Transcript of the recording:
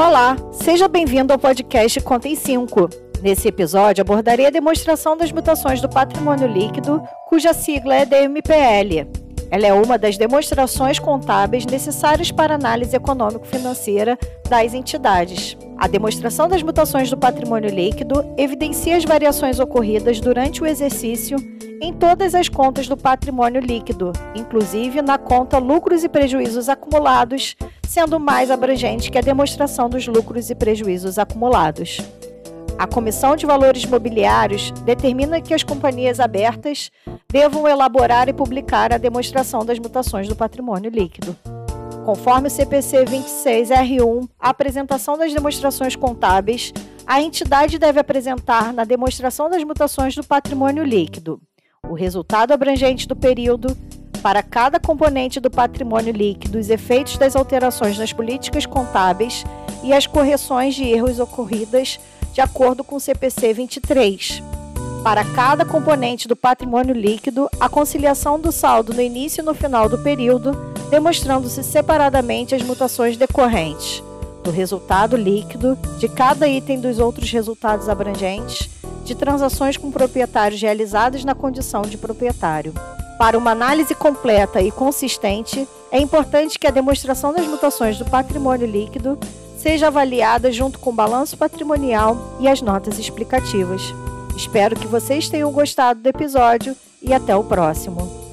Olá, seja bem-vindo ao podcast Conta em 5. Nesse episódio abordarei a demonstração das mutações do patrimônio líquido, cuja sigla é DMPL. Ela é uma das demonstrações contábeis necessárias para análise econômico-financeira das entidades. A demonstração das mutações do patrimônio líquido evidencia as variações ocorridas durante o exercício em todas as contas do patrimônio líquido, inclusive na conta lucros e prejuízos acumulados, sendo mais abrangente que a demonstração dos lucros e prejuízos acumulados. A Comissão de Valores Mobiliários determina que as companhias abertas devam elaborar e publicar a demonstração das mutações do patrimônio líquido. Conforme o CPC 26R1, a apresentação das demonstrações contábeis, a entidade deve apresentar na demonstração das mutações do patrimônio líquido o resultado abrangente do período, para cada componente do patrimônio líquido, os efeitos das alterações nas políticas contábeis e as correções de erros ocorridas de acordo com o CPC 23 para cada componente do patrimônio líquido, a conciliação do saldo no início e no final do período, demonstrando-se separadamente as mutações decorrentes do resultado líquido de cada item dos outros resultados abrangentes de transações com proprietários realizadas na condição de proprietário. Para uma análise completa e consistente, é importante que a demonstração das mutações do patrimônio líquido seja avaliada junto com o balanço patrimonial e as notas explicativas. Espero que vocês tenham gostado do episódio e até o próximo.